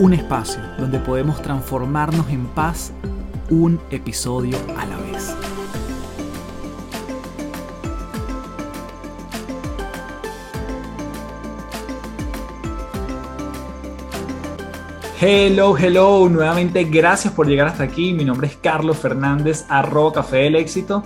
Un espacio donde podemos transformarnos en paz un episodio a la vez. Hello, hello, nuevamente gracias por llegar hasta aquí. Mi nombre es Carlos Fernández, arroba Café del Éxito,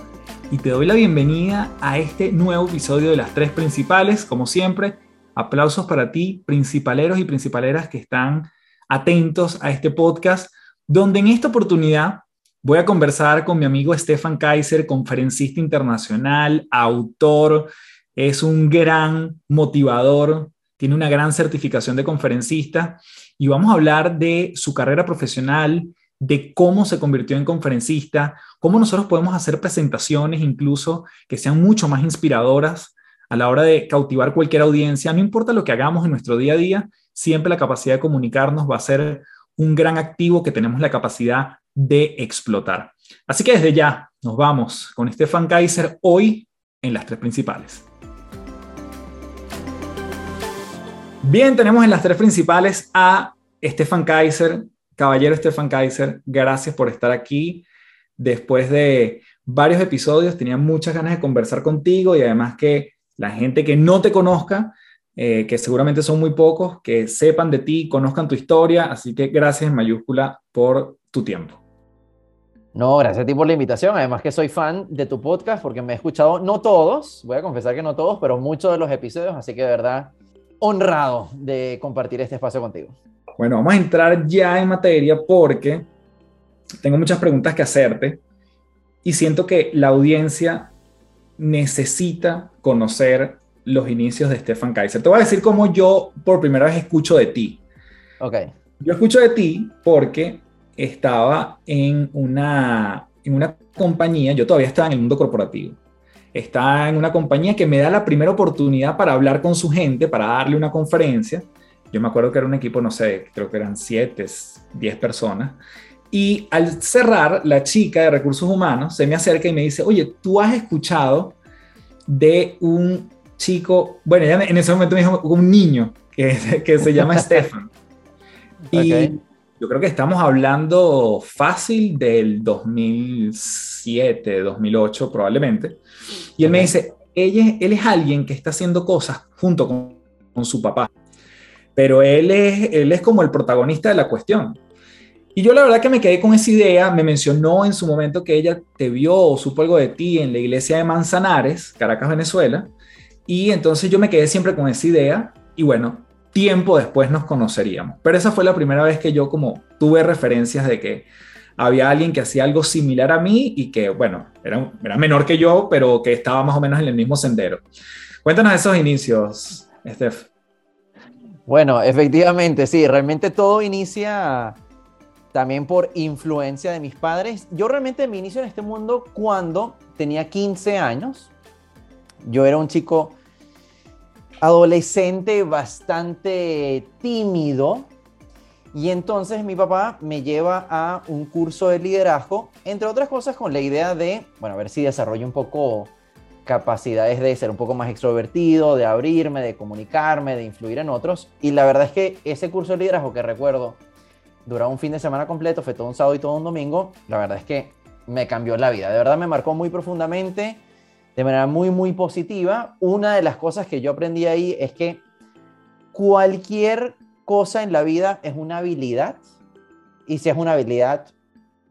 y te doy la bienvenida a este nuevo episodio de las tres principales. Como siempre, Aplausos para ti, principaleros y principaleras que están atentos a este podcast, donde en esta oportunidad voy a conversar con mi amigo Stefan Kaiser, conferencista internacional, autor, es un gran motivador, tiene una gran certificación de conferencista y vamos a hablar de su carrera profesional, de cómo se convirtió en conferencista, cómo nosotros podemos hacer presentaciones incluso que sean mucho más inspiradoras a la hora de cautivar cualquier audiencia, no importa lo que hagamos en nuestro día a día, siempre la capacidad de comunicarnos va a ser un gran activo que tenemos la capacidad de explotar. Así que desde ya nos vamos con Stefan Kaiser hoy en las tres principales. Bien, tenemos en las tres principales a Stefan Kaiser. Caballero Stefan Kaiser, gracias por estar aquí. Después de varios episodios, tenía muchas ganas de conversar contigo y además que la gente que no te conozca, eh, que seguramente son muy pocos, que sepan de ti, conozcan tu historia. Así que gracias en mayúscula por tu tiempo. No, gracias a ti por la invitación. Además que soy fan de tu podcast porque me he escuchado, no todos, voy a confesar que no todos, pero muchos de los episodios, así que de verdad honrado de compartir este espacio contigo. Bueno, vamos a entrar ya en materia porque tengo muchas preguntas que hacerte y siento que la audiencia necesita conocer los inicios de Stefan Kaiser. Te voy a decir cómo yo por primera vez escucho de ti. Ok. Yo escucho de ti porque estaba en una, en una compañía, yo todavía estaba en el mundo corporativo. Estaba en una compañía que me da la primera oportunidad para hablar con su gente, para darle una conferencia. Yo me acuerdo que era un equipo, no sé, creo que eran siete, diez personas. Y al cerrar, la chica de recursos humanos se me acerca y me dice, oye, tú has escuchado de un chico, bueno, ella en ese momento me dijo un niño que, que se llama Stefan. Y yo creo que estamos hablando fácil del 2007, 2008 probablemente. Y él me dice, ella, él es alguien que está haciendo cosas junto con, con su papá, pero él es, él es como el protagonista de la cuestión. Y yo la verdad que me quedé con esa idea, me mencionó en su momento que ella te vio o supo algo de ti en la iglesia de Manzanares, Caracas, Venezuela, y entonces yo me quedé siempre con esa idea y bueno, tiempo después nos conoceríamos. Pero esa fue la primera vez que yo como tuve referencias de que había alguien que hacía algo similar a mí y que, bueno, era, era menor que yo, pero que estaba más o menos en el mismo sendero. Cuéntanos esos inicios, Steph. Bueno, efectivamente, sí, realmente todo inicia también por influencia de mis padres. Yo realmente me inicio en este mundo cuando tenía 15 años. Yo era un chico adolescente bastante tímido y entonces mi papá me lleva a un curso de liderazgo, entre otras cosas con la idea de, bueno, a ver si desarrollo un poco capacidades de ser un poco más extrovertido, de abrirme, de comunicarme, de influir en otros. Y la verdad es que ese curso de liderazgo que recuerdo duraba un fin de semana completo, fue todo un sábado y todo un domingo, la verdad es que me cambió la vida, de verdad me marcó muy profundamente, de manera muy, muy positiva. Una de las cosas que yo aprendí ahí es que cualquier cosa en la vida es una habilidad y si es una habilidad,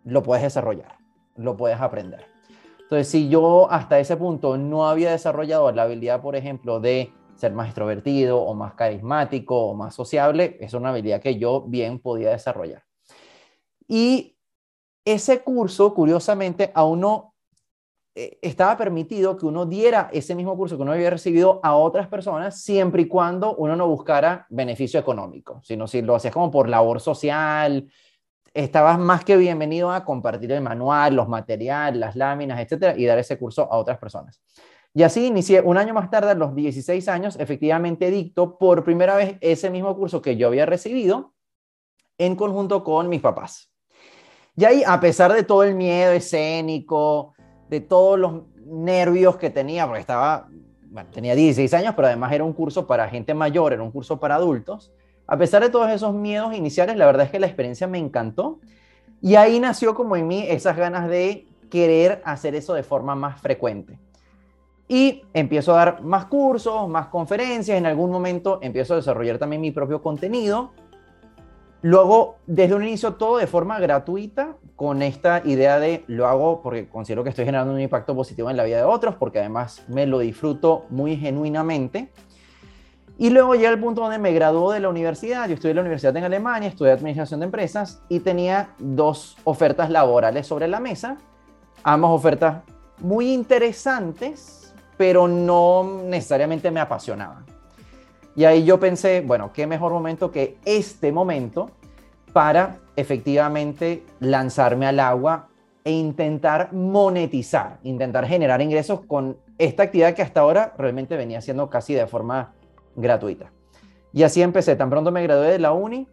lo puedes desarrollar, lo puedes aprender. Entonces, si yo hasta ese punto no había desarrollado la habilidad, por ejemplo, de ser más extrovertido o más carismático o más sociable, es una habilidad que yo bien podía desarrollar. Y ese curso, curiosamente, a uno eh, estaba permitido que uno diera ese mismo curso que uno había recibido a otras personas siempre y cuando uno no buscara beneficio económico, sino si lo hacías como por labor social, estabas más que bienvenido a compartir el manual, los materiales, las láminas, etcétera, y dar ese curso a otras personas. Y así inicié un año más tarde, a los 16 años, efectivamente dicto por primera vez ese mismo curso que yo había recibido en conjunto con mis papás. Y ahí, a pesar de todo el miedo escénico, de todos los nervios que tenía, porque estaba, bueno, tenía 16 años, pero además era un curso para gente mayor, era un curso para adultos, a pesar de todos esos miedos iniciales, la verdad es que la experiencia me encantó. Y ahí nació como en mí esas ganas de querer hacer eso de forma más frecuente. Y empiezo a dar más cursos, más conferencias, en algún momento empiezo a desarrollar también mi propio contenido. Luego, desde un inicio, todo de forma gratuita, con esta idea de lo hago porque considero que estoy generando un impacto positivo en la vida de otros, porque además me lo disfruto muy genuinamente. Y luego llega el punto donde me graduó de la universidad. Yo estudié en la universidad en Alemania, estudié administración de empresas y tenía dos ofertas laborales sobre la mesa. Ambas ofertas muy interesantes, pero no necesariamente me apasionaban. Y ahí yo pensé, bueno, qué mejor momento que este momento para efectivamente lanzarme al agua e intentar monetizar, intentar generar ingresos con esta actividad que hasta ahora realmente venía haciendo casi de forma gratuita. Y así empecé, tan pronto me gradué de la uni,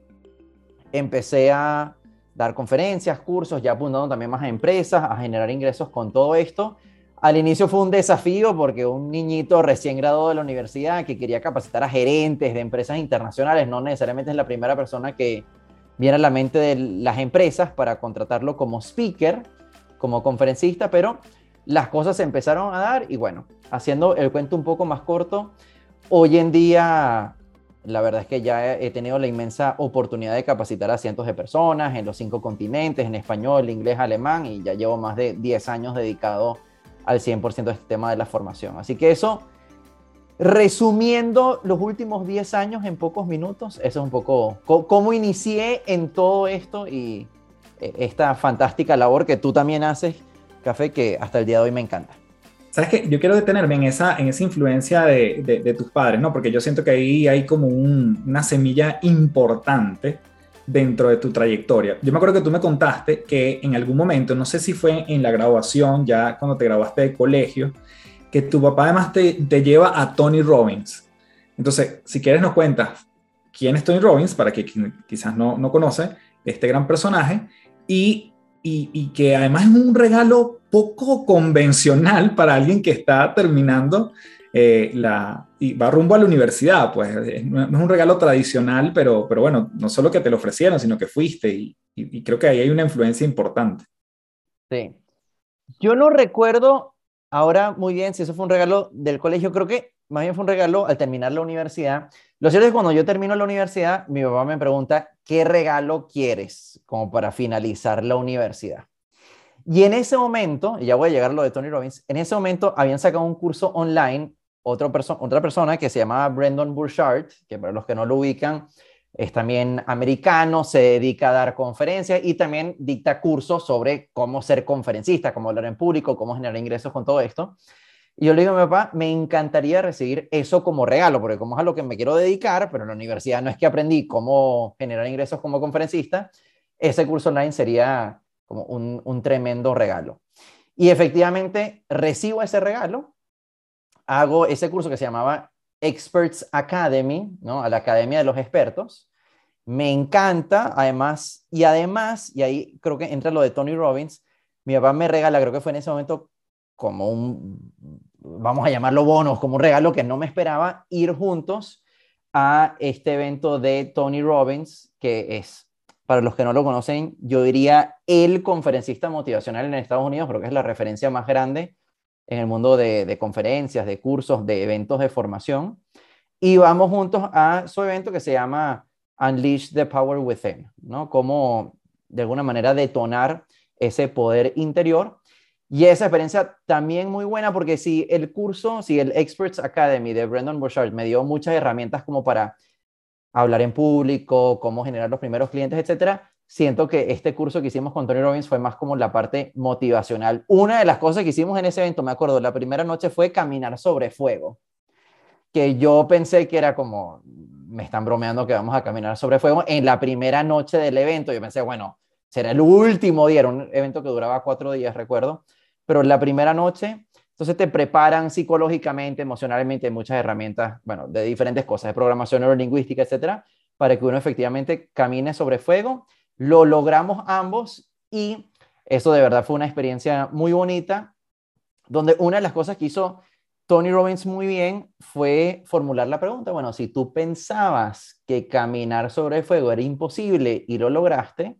empecé a dar conferencias, cursos, ya apuntando también más a empresas, a generar ingresos con todo esto. Al inicio fue un desafío porque un niñito recién graduado de la universidad que quería capacitar a gerentes de empresas internacionales, no necesariamente es la primera persona que viene a la mente de las empresas para contratarlo como speaker, como conferencista, pero las cosas se empezaron a dar y bueno, haciendo el cuento un poco más corto, Hoy en día, la verdad es que ya he tenido la inmensa oportunidad de capacitar a cientos de personas en los cinco continentes, en español, inglés, alemán, y ya llevo más de 10 años dedicado al 100% de este tema de la formación. Así que eso, resumiendo los últimos 10 años en pocos minutos, eso es un poco cómo inicié en todo esto y eh, esta fantástica labor que tú también haces, Café, que hasta el día de hoy me encanta. ¿Sabes qué? Yo quiero detenerme en esa, en esa influencia de, de, tus padres, ¿no? Porque yo siento que ahí hay como una semilla importante dentro de tu trayectoria. Yo me acuerdo que tú me contaste que en algún momento, no sé si fue en la graduación, ya cuando te graduaste de colegio, que tu papá además te, te lleva a Tony Robbins. Entonces, si quieres nos cuentas quién es Tony Robbins, para que quizás no, no conoce este gran personaje, y y, que además es un regalo poco convencional para alguien que está terminando eh, la, y va rumbo a la universidad, pues no, es un regalo tradicional, pero, pero bueno, no solo que te lo ofrecieron, sino que fuiste y, y, creo que ahí hay una influencia importante. Sí. Yo no recuerdo ahora muy bien si eso fue un regalo del colegio, creo que más bien fue un regalo al terminar la universidad. Lo cierto es que cuando yo termino la universidad, mi papá me pregunta, ¿qué regalo quieres como para finalizar la universidad? Y en ese momento, y ya voy a llegar a lo de Tony Robbins, en ese momento habían sacado un curso online, otra persona que se llamaba Brendan Burchard, que para los que no lo ubican, es también americano, se dedica a dar conferencias y también dicta cursos sobre cómo ser conferencista, cómo hablar en público, cómo generar ingresos con todo esto. Y yo le digo a mi papá, me encantaría recibir eso como regalo, porque como es a lo que me quiero dedicar, pero en la universidad no es que aprendí cómo generar ingresos como conferencista, ese curso online sería como un, un tremendo regalo. Y efectivamente recibo ese regalo, hago ese curso que se llamaba Experts Academy, ¿no? A la Academia de los Expertos. Me encanta, además, y además, y ahí creo que entra lo de Tony Robbins, mi papá me regala, creo que fue en ese momento como un, vamos a llamarlo bonos, como un regalo que no me esperaba, ir juntos a este evento de Tony Robbins, que es, para los que no lo conocen, yo diría el conferencista motivacional en Estados Unidos, creo que es la referencia más grande en el mundo de, conferencias, de cursos, de eventos de formación. Y vamos juntos a su evento que se llama Unleash the Power Within, ¿no? Como de alguna manera detonar ese poder interior y esa experiencia también muy buena porque si el curso, si el Experts Academy de Brendan Burchard me dio muchas herramientas como para hablar en público, cómo generar los primeros clientes, etcétera, siento que este curso que hicimos con Tony Robbins fue más como la parte motivacional. Una de las cosas que hicimos en ese evento, me acuerdo, la primera noche fue caminar sobre fuego, que yo pensé que era como, me están bromeando que vamos a caminar sobre fuego en la primera noche del evento. Yo pensé, bueno, será el último día, era un evento que duraba cuatro días, recuerdo, pero la primera noche, entonces te preparan psicológicamente, emocionalmente, muchas herramientas, bueno, de diferentes cosas, de programación neurolingüística, etcétera, para que uno efectivamente camine sobre fuego lo logramos ambos y eso de verdad fue una experiencia muy bonita, donde una de las cosas que hizo Tony Robbins muy bien fue formular la pregunta, bueno, si tú pensabas que caminar sobre el fuego era imposible y lo lograste,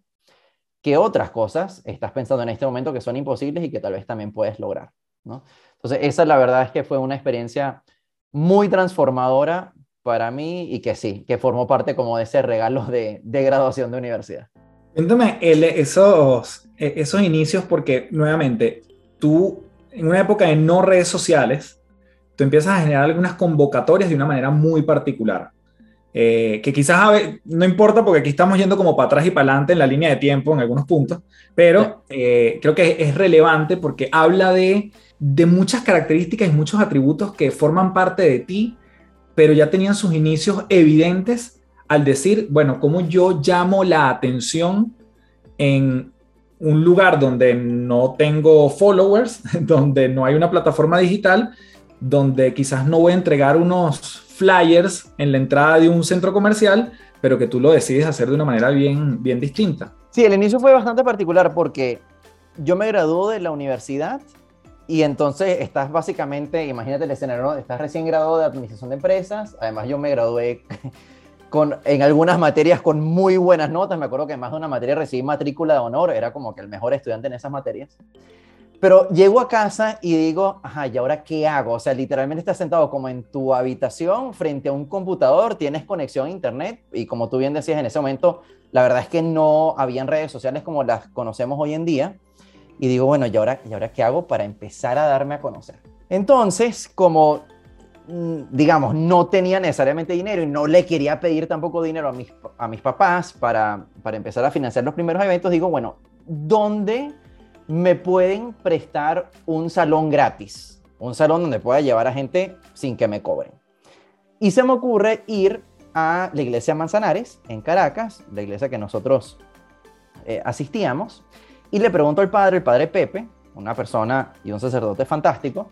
¿qué otras cosas estás pensando en este momento que son imposibles y que tal vez también puedes lograr? ¿no? Entonces, esa la verdad es que fue una experiencia muy transformadora para mí y que sí, que formó parte como de ese regalo de, de graduación de universidad. Cuéntame esos, e, esos inicios porque nuevamente tú en una época de no redes sociales, tú empiezas a generar algunas convocatorias de una manera muy particular. Eh, que quizás no importa porque aquí estamos yendo como para atrás y para adelante en la línea de tiempo en algunos puntos, pero eh, creo que es relevante porque habla de, de muchas características y muchos atributos que forman parte de ti, pero ya tenían sus inicios evidentes al decir, bueno, ¿cómo yo llamo la atención en un lugar donde no tengo followers, donde no hay una plataforma digital, donde quizás no voy a entregar unos flyers en la entrada de un centro comercial, pero que tú lo decides hacer de una manera bien, bien distinta? Sí, el inicio fue bastante particular porque yo me gradué de la universidad y entonces estás básicamente, imagínate el escenario, estás recién graduado de administración de empresas, además yo me gradué en algunas materias con muy buenas notas. Me acuerdo que más de una materia recibí matrícula de honor, era como que el mejor estudiante en esas materias. Pero llego a casa y digo, ajá, ¿y ahora qué hago? O sea, literalmente estás sentado como en tu habitación frente a un computador, tienes conexión a internet y como tú bien decías en ese momento, la verdad es que no habían redes sociales como las conocemos hoy en día. Y digo, bueno, ¿y ahora, ¿y ahora qué hago para empezar a darme a conocer? Entonces, como digamos, no tenía necesariamente dinero y no le quería pedir tampoco dinero a mis, a mis papás para, para empezar a financiar los primeros eventos, digo, bueno, ¿dónde me pueden prestar un salón gratis? Un salón donde pueda llevar a gente sin que me cobren. Y se me ocurre ir a la iglesia Manzanares, en Caracas, la iglesia que nosotros eh, asistíamos, y le pregunto al padre, el padre Pepe, una persona y un sacerdote fantástico,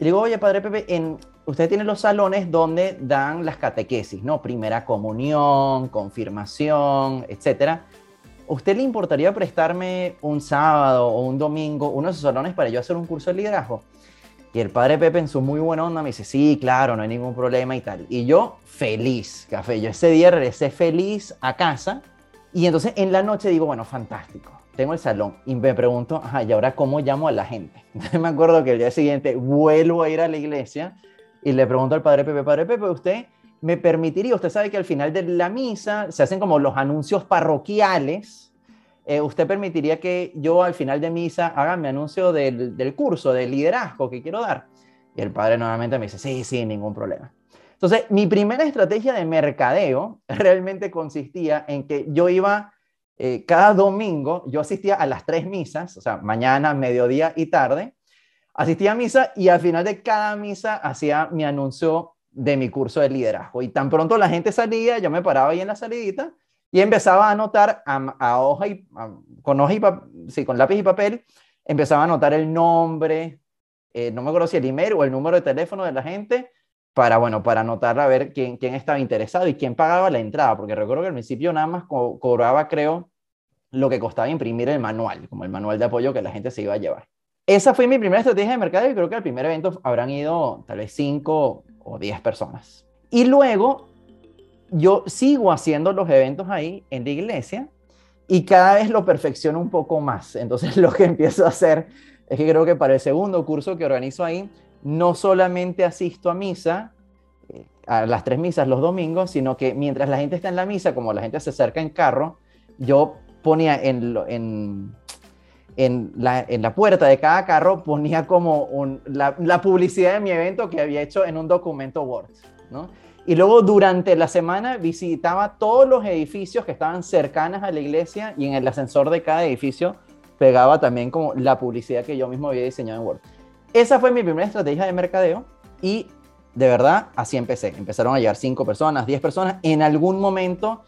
y digo, oye, padre Pepe, en, usted tiene los salones donde dan las catequesis, ¿no? Primera comunión, confirmación, etcétera. ¿Usted le importaría prestarme un sábado o un domingo uno de esos salones para yo hacer un curso de liderazgo? Y el padre Pepe en su muy buena onda me dice, sí, claro, no hay ningún problema y tal. Y yo feliz, café. Yo ese día regresé feliz a casa y entonces en la noche digo, bueno, fantástico tengo el salón y me pregunto, ajá, ¿y ahora cómo llamo a la gente? Me acuerdo que el día siguiente vuelvo a ir a la iglesia y le pregunto al padre Pepe, padre Pepe, ¿usted me permitiría? Usted sabe que al final de la misa se hacen como los anuncios parroquiales. Eh, ¿Usted permitiría que yo al final de misa haga mi anuncio del, del curso de liderazgo que quiero dar? Y el padre nuevamente me dice, sí, sí, ningún problema. Entonces, mi primera estrategia de mercadeo realmente consistía en que yo iba eh, cada domingo yo asistía a las tres misas, o sea, mañana, mediodía y tarde. Asistía a misa y al final de cada misa hacía mi anuncio de mi curso de liderazgo. Y tan pronto la gente salía, yo me paraba ahí en la salidita y empezaba a anotar a, hoja y, con hoja y sí, con lápiz y papel, empezaba a anotar el nombre, eh, no me acuerdo si el email o el número de teléfono de la gente, para, bueno, para anotar a ver quién, quién estaba interesado y quién pagaba la entrada, porque recuerdo que al principio nada más cobraba, creo, lo que costaba imprimir el manual, como el manual de apoyo que la gente se iba a llevar. Esa fue mi primera estrategia de mercado y creo que al primer evento habrán ido tal vez 5 o 10 personas. Y luego yo sigo haciendo los eventos ahí en la iglesia y cada vez lo perfecciono un poco más. Entonces lo que empiezo a hacer es que creo que para el segundo curso que organizo ahí, no solamente asisto a misa, eh, a las tres misas los domingos, sino que mientras la gente está en la misa, como la gente se acerca en carro, yo ponía en, la, puerta de cada carro, ponía como la, la, publicidad de mi evento que había hecho en un documento Word, ¿no? Y luego durante la semana visitaba todos los edificios que estaban cercanos a la iglesia y en el ascensor de cada edificio pegaba también como la publicidad que yo mismo había diseñado en Word. Esa fue mi primera estrategia de mercadeo y de verdad así empecé. Empezaron a llegar 5 personas, 10 personas. En algún momento,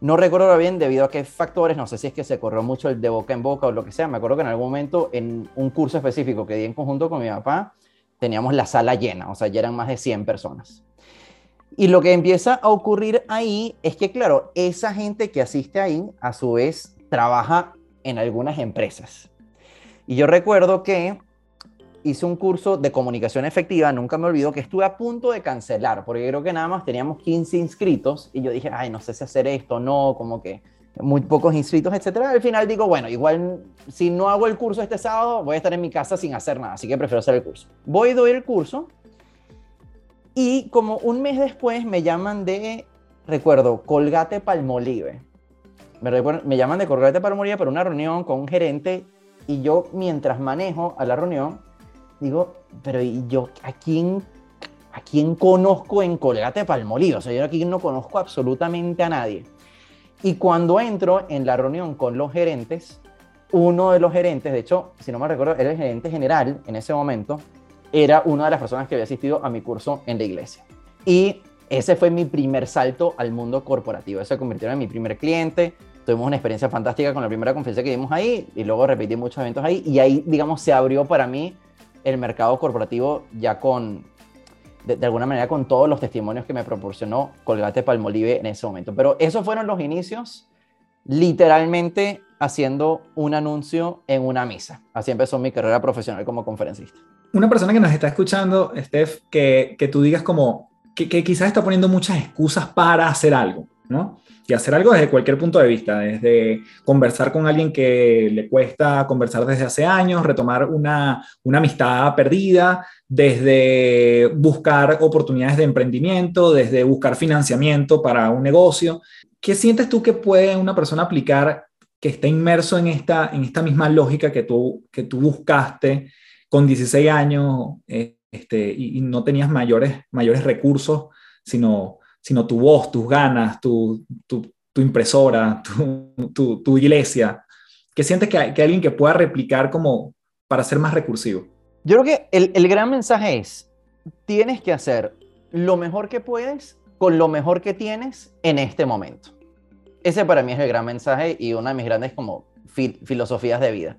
no recuerdo bien debido a qué factores, no sé si es que se corrió mucho el de boca en boca o lo que sea. Me acuerdo que en algún momento en un curso específico que di en conjunto con mi papá, teníamos la sala llena, o sea, ya eran más de 100 personas. Y lo que empieza a ocurrir ahí es que, claro, esa gente que asiste ahí, a su vez, trabaja en algunas empresas. Y yo recuerdo que hice un curso de comunicación efectiva, nunca me olvido que estuve a punto de cancelar, porque creo que nada más teníamos 15 inscritos y yo dije, ay, no sé si hacer esto, no, como que muy pocos inscritos, etcétera. Al final digo, bueno, igual si no hago el curso este sábado, voy a estar en mi casa sin hacer nada, así que prefiero hacer el curso. Voy, doy el curso y como un mes después me llaman de, recuerdo, Colgate Palmolive me, llaman de Colgate Palmolive para una reunión con un gerente y yo mientras manejo a la reunión digo, pero ¿y yo a quién, a quién conozco en Colgate Palmolive? O sea, yo aquí no conozco absolutamente a nadie. Y cuando entro en la reunión con los gerentes, uno de los gerentes, de hecho, si no me recuerdo, era el gerente general en ese momento, era una de las personas que había asistido a mi curso en la iglesia. Y ese fue mi primer salto al mundo corporativo. Ese se convirtió en mi primer cliente. Tuvimos una experiencia fantástica con la primera conferencia que dimos ahí y luego repetí muchos eventos ahí. Y ahí, digamos, se abrió para mí el mercado corporativo ya con, de, alguna manera, con todos los testimonios que me proporcionó Colgate Palmolive en ese momento. Pero esos fueron los inicios, literalmente haciendo un anuncio en una misa. Así empezó mi carrera profesional como conferencista. Una persona que nos está escuchando, Steph, que, que tú digas como, que, quizás está poniendo muchas excusas para hacer algo, ¿no? Y hacer algo desde cualquier punto de vista, desde conversar con alguien que le cuesta conversar desde hace años, retomar una, una amistad perdida, desde buscar oportunidades de emprendimiento, desde buscar financiamiento para un negocio. ¿Qué sientes tú que puede una persona aplicar que está inmerso en esta, en esta misma lógica que tú, que tú buscaste con 16 años? Eh, este, y, no tenías mayores, mayores recursos, sino, sino tu voz, tus ganas, tu, tu, impresora, tu, tu, iglesia. ¿Qué sientes que hay, que alguien que pueda replicar como para ser más recursivo? Yo creo que el, el gran mensaje es, tienes que hacer lo mejor que puedes con lo mejor que tienes en este momento. Ese para mí es el gran mensaje y una de mis grandes como filosofías de vida.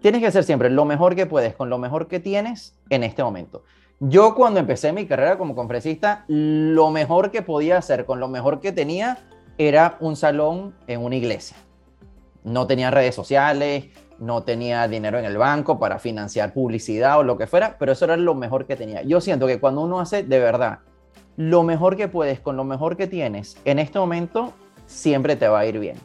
Tienes que hacer siempre lo mejor que puedes con lo mejor que tienes en este momento. Yo cuando empecé mi carrera como conferencista, lo mejor que podía hacer con lo mejor que tenía era un salón en una iglesia. No tenía redes sociales, no tenía dinero en el banco para financiar publicidad o lo que fuera, pero eso era lo mejor que tenía. Yo siento que cuando uno hace de verdad lo mejor que puedes con lo mejor que tienes en este momento, siempre te va a ir bien.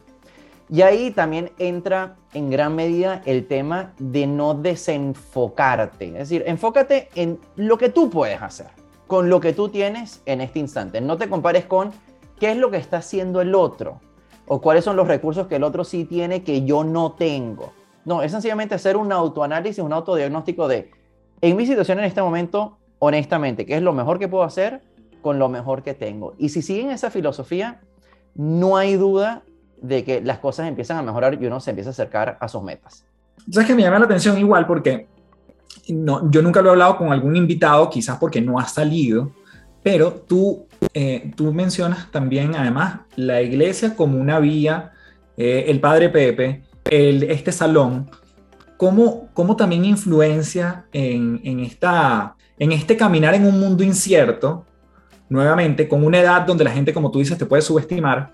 Y ahí también entra en gran medida el tema de no desenfocarte. Es decir, enfócate en lo que tú puedes hacer, con lo que tú tienes en este instante. No te compares con qué es lo que está haciendo el otro o cuáles son los recursos que el otro sí tiene que yo no tengo. No, es sencillamente hacer un autoanálisis, un autodiagnóstico de, en mi situación en este momento, honestamente, qué es lo mejor que puedo hacer con lo mejor que tengo. Y si siguen esa filosofía, no hay duda de que las cosas empiezan a mejorar y uno se empieza a acercar a sus metas. ¿Sabes que me llama la atención igual? Porque no, yo nunca lo he hablado con algún invitado, quizás porque no ha salido, pero tú, eh, tú mencionas también, además, la iglesia como una vía, eh, el Padre Pepe, el, este salón, ¿cómo, cómo también influencia en, en, esta, en este caminar en un mundo incierto, nuevamente, con una edad donde la gente, como tú dices, te puede subestimar,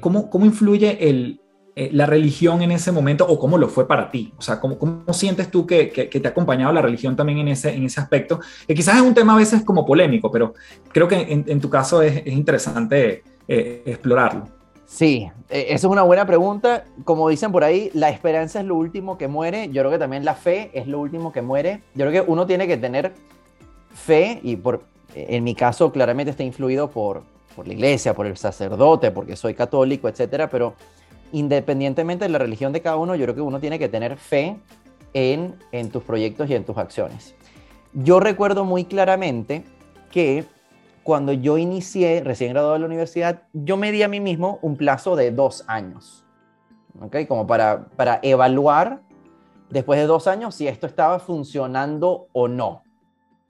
¿Cómo, cómo influye el, eh, la religión en ese momento o cómo lo fue para ti? O sea, ¿cómo, cómo sientes tú que, que, te ha acompañado la religión también en ese, en ese aspecto? Que quizás es un tema a veces como polémico, pero creo que en, en tu caso es, es interesante eh, explorarlo. Sí, e, esa es una buena pregunta. Como dicen por ahí, la esperanza es lo último que muere. Yo creo que también la fe es lo último que muere. Yo creo que uno tiene que tener fe y por, en mi caso claramente está influido por, por la iglesia, por el sacerdote, porque soy católico, etcétera, pero independientemente de la religión de cada uno, yo creo que uno tiene que tener fe en, en tus proyectos y en tus acciones. Yo recuerdo muy claramente que cuando yo inicié, recién graduado de la universidad, yo me di a mí mismo un plazo de dos años, ¿ok? Como para, para evaluar después de dos años si esto estaba funcionando o no.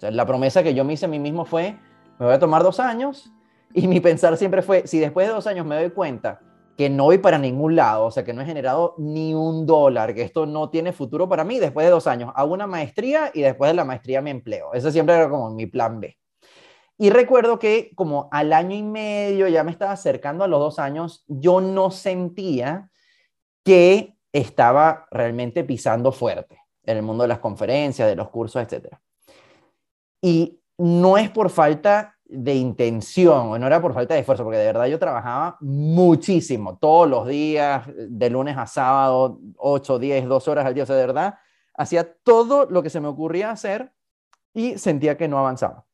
la promesa que yo me hice a mí mismo fue, me voy a tomar dos años y mi pensar siempre fue, si después de dos años me doy cuenta que no voy para ningún lado, o sea, que no he generado ni un dólar, que esto no tiene futuro para mí, después de dos años hago una maestría y después de la maestría me empleo. Ese siempre era como mi plan B. Y recuerdo que como al año y medio, ya me estaba acercando a los dos años, yo no sentía que estaba realmente pisando fuerte en el mundo de las conferencias, de los cursos, etc. Y no es por falta de intención, o no era por falta de esfuerzo, porque de verdad yo trabajaba muchísimo, todos los días, de lunes a sábado, 8, 10, 12 horas al día, o sea, de verdad, hacía todo lo que se me ocurría hacer y sentía que no avanzaba.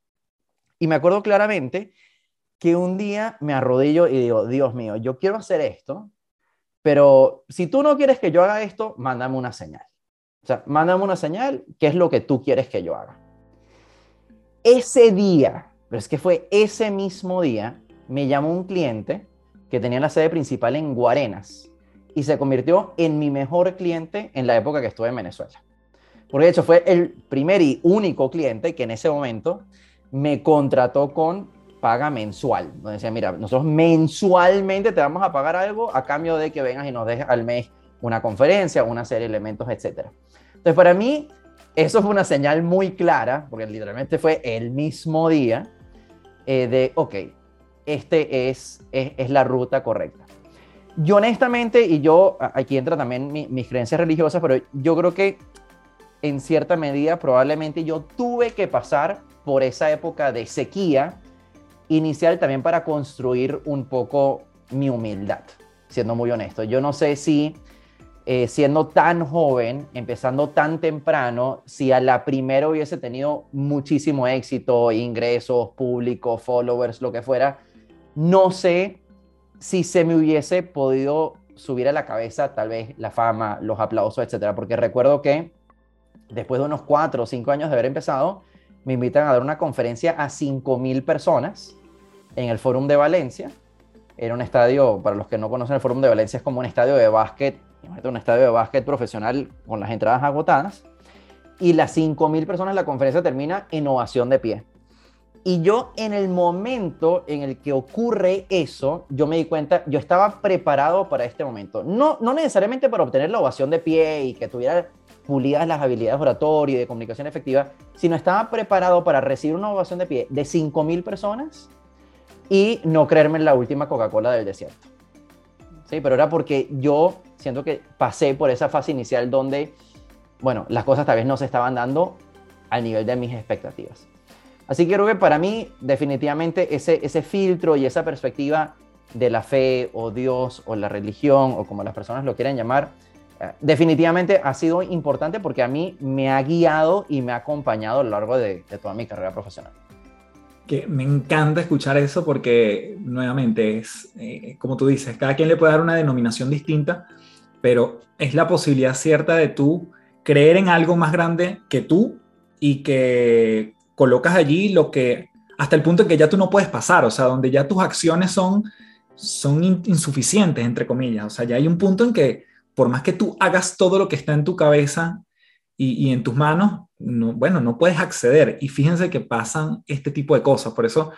Y me acuerdo claramente que un día me arrodillo y digo, Dios mío, yo quiero hacer esto, pero si tú no quieres que yo haga esto, mándame una señal. O sea, mándame una señal, ¿qué es lo que tú quieres que yo haga? Ese día, pero es que fue ese mismo día, me llamó un cliente que tenía la sede principal en Guarenas y se convirtió en mi mejor cliente en la época que estuve en Venezuela. Porque de hecho fue el primer y único cliente que en ese momento me contrató con paga mensual. Donde decía, mira, nosotros mensualmente te vamos a pagar algo a cambio de que vengas y nos dejes al mes una conferencia, una serie de elementos, etc. Entonces, para mí, eso fue una señal muy clara, porque literalmente fue el mismo día, eh, de, ok, este es, es, la ruta correcta. Yo honestamente, y yo, aquí entra también mis creencias religiosas, pero yo creo que en cierta medida probablemente yo tuve que pasar por esa época de sequía inicial también para construir un poco mi humildad, siendo muy honesto. Yo no sé si eh, siendo tan joven, empezando tan temprano, si a la primera hubiese tenido muchísimo éxito, ingresos, público, followers, lo que fuera, no sé si se me hubiese podido subir a la cabeza tal vez la fama, los aplausos, etcétera, porque recuerdo que después de unos cuatro o cinco años de haber empezado, me invitan a dar una conferencia a 5.000 personas en el Fórum de Valencia. Era un estadio, para los que no conocen el Fórum de Valencia, es como un estadio de básquet un estadio de básquet profesional con las entradas agotadas, y las 5.000 personas, la conferencia termina en ovación de pie. Y yo en el momento en el que ocurre eso, yo me di cuenta, yo estaba preparado para este momento. No, no necesariamente para obtener la ovación de pie y que tuviera pulidas las habilidades oratoria y de comunicación efectiva, sino estaba preparado para recibir una ovación de pie de 5.000 personas y no creerme en la última Coca-Cola del desierto. Sí, pero era porque yo siento que pasé por esa fase inicial donde, bueno, las cosas tal vez no se estaban dando al nivel de mis expectativas. Así que creo que para mí definitivamente ese, ese filtro y esa perspectiva de la fe o Dios o la religión o como las personas lo quieran llamar, eh, definitivamente ha sido importante porque a mí me ha guiado y me ha acompañado a lo largo de, toda mi carrera profesional. Que me encanta escuchar eso porque nuevamente es, eh, como tú dices, cada quien le puede dar una denominación distinta, pero es la posibilidad cierta de tú creer en algo más grande que tú y que colocas allí lo que, hasta el punto en que ya tú no puedes pasar, o sea, donde ya tus acciones son, son insuficientes, entre comillas, o sea, ya hay un punto en que por más que tú hagas todo lo que está en tu cabeza y, en tus manos, no, bueno, no puedes acceder. Y fíjense que pasan este tipo de cosas. Por eso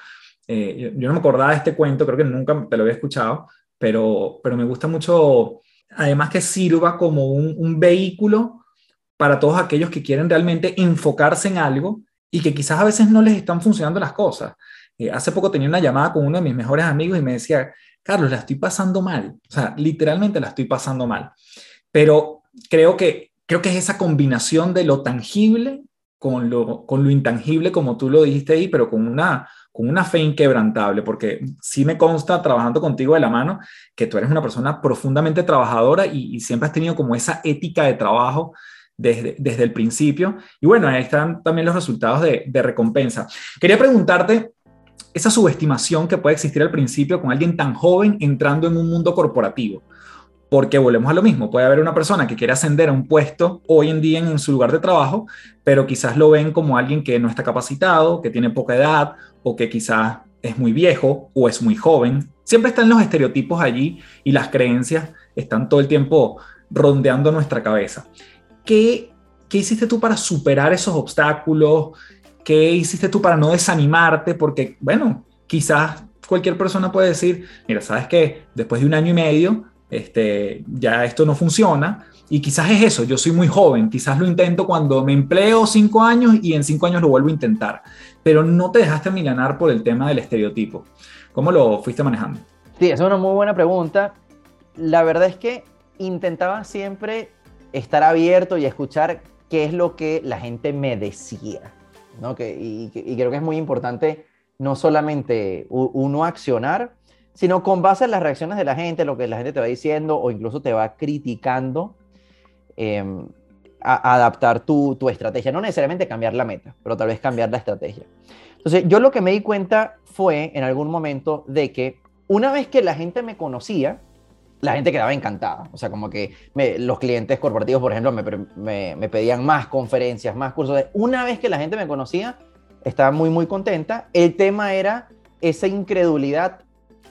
eh, yo, yo, no me acordaba de este cuento, creo que nunca te lo había escuchado, pero, pero me gusta mucho además que sirva como un, vehículo para todos aquellos que quieren realmente enfocarse en algo y que quizás a veces no les están funcionando las cosas. Eh, hace poco tenía una llamada con uno de mis mejores amigos y me decía, Carlos, la estoy pasando mal. O sea, literalmente la estoy pasando mal. Pero creo que, creo que es esa combinación de lo tangible con lo, con lo intangible, como tú lo dijiste ahí, pero con una, con una fe inquebrantable, porque sí me consta trabajando contigo de la mano que tú eres una persona profundamente trabajadora y, siempre has tenido como esa ética de trabajo desde, desde, el principio. Y bueno, ahí están también los resultados de, de recompensa. Quería preguntarte esa subestimación que puede existir al principio con alguien tan joven entrando en un mundo corporativo. Porque volvemos a lo mismo, puede haber una persona que quiere ascender a un puesto hoy en día en su lugar de trabajo, pero quizás lo ven como alguien que no está capacitado, que tiene poca edad o que quizás es muy viejo o es muy joven. Siempre están los estereotipos allí y las creencias están todo el tiempo rondeando nuestra cabeza. ¿Qué, qué hiciste tú para superar esos obstáculos? ¿Qué hiciste tú para no desanimarte? Porque, bueno, quizás cualquier persona puede decir, mira, sabes que después de un año y medio, este, ya esto no funciona. Y quizás es eso, yo soy muy joven, quizás lo intento cuando me empleo cinco años y en cinco años lo vuelvo a intentar, pero no te dejaste milanar por el tema del estereotipo. ¿Cómo lo fuiste manejando? Sí, es una muy buena pregunta. La verdad es que intentaba siempre estar abierto y escuchar qué es lo que la gente me decía. ¿no? Que, y, y creo que es muy importante no solamente uno accionar, sino con base en las reacciones de la gente, lo que la gente te va diciendo o incluso te va criticando, em, a, adaptar tu, tu, estrategia. No necesariamente cambiar la meta, pero tal vez cambiar la estrategia. Entonces, yo lo que me di cuenta fue en algún momento de que una vez que la gente me conocía, la gente quedaba encantada. O sea, como que los clientes corporativos, por ejemplo, me, me, me pedían más conferencias, más cursos. Una vez que la gente me conocía, estaba muy, muy contenta. El tema era esa incredulidad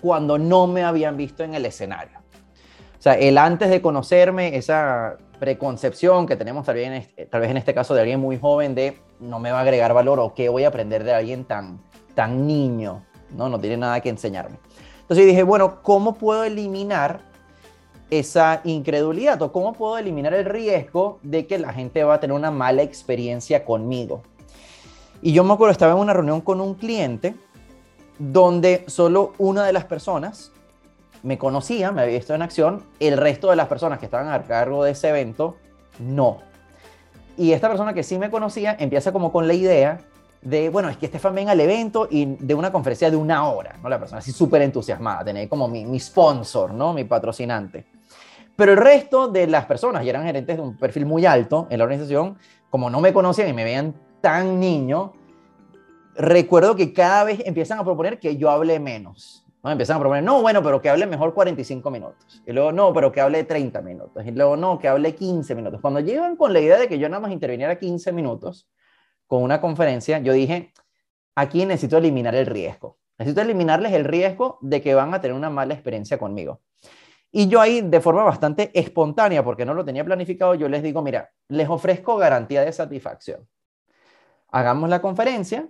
cuando no me habían visto en el escenario. O sea, el antes de conocerme, esa preconcepción que tenemos tal vez, en este, tal vez en este caso de alguien muy joven de no me va a agregar valor o qué voy a aprender de alguien tan, tan niño, ¿no? No tiene nada que enseñarme. Entonces dije, bueno, ¿cómo puedo eliminar esa incredulidad o cómo puedo eliminar el riesgo de que la gente va a tener una mala experiencia conmigo? Y yo me acuerdo, estaba en una reunión con un cliente donde solo una de las personas me conocía, me había visto en acción, el resto de las personas que estaban a cargo de ese evento, no. Y esta persona que sí me conocía empieza como con la idea de, bueno, es que Estefan venga al evento y de una conferencia de una hora, ¿no? La persona así súper entusiasmada, tener como mi, mi sponsor, ¿no? Mi patrocinante. Pero el resto de las personas, y eran gerentes de un perfil muy alto en la organización, como no me conocían y me veían tan niño, recuerdo que cada vez empiezan a proponer que yo hable menos. ¿No? Empiezan a proponer, no, bueno, pero que hable mejor 45 minutos. Y luego, no, pero que hable 30 minutos. Y luego, no, que hable 15 minutos. Cuando llegan con la idea de que yo nada más interviniera 15 minutos con una conferencia, yo dije, aquí necesito eliminar el riesgo. Necesito eliminarles el riesgo de que van a tener una mala experiencia conmigo. Y yo ahí, de forma bastante espontánea, porque no lo tenía planificado, yo les digo, mira, les ofrezco garantía de satisfacción hagamos la conferencia.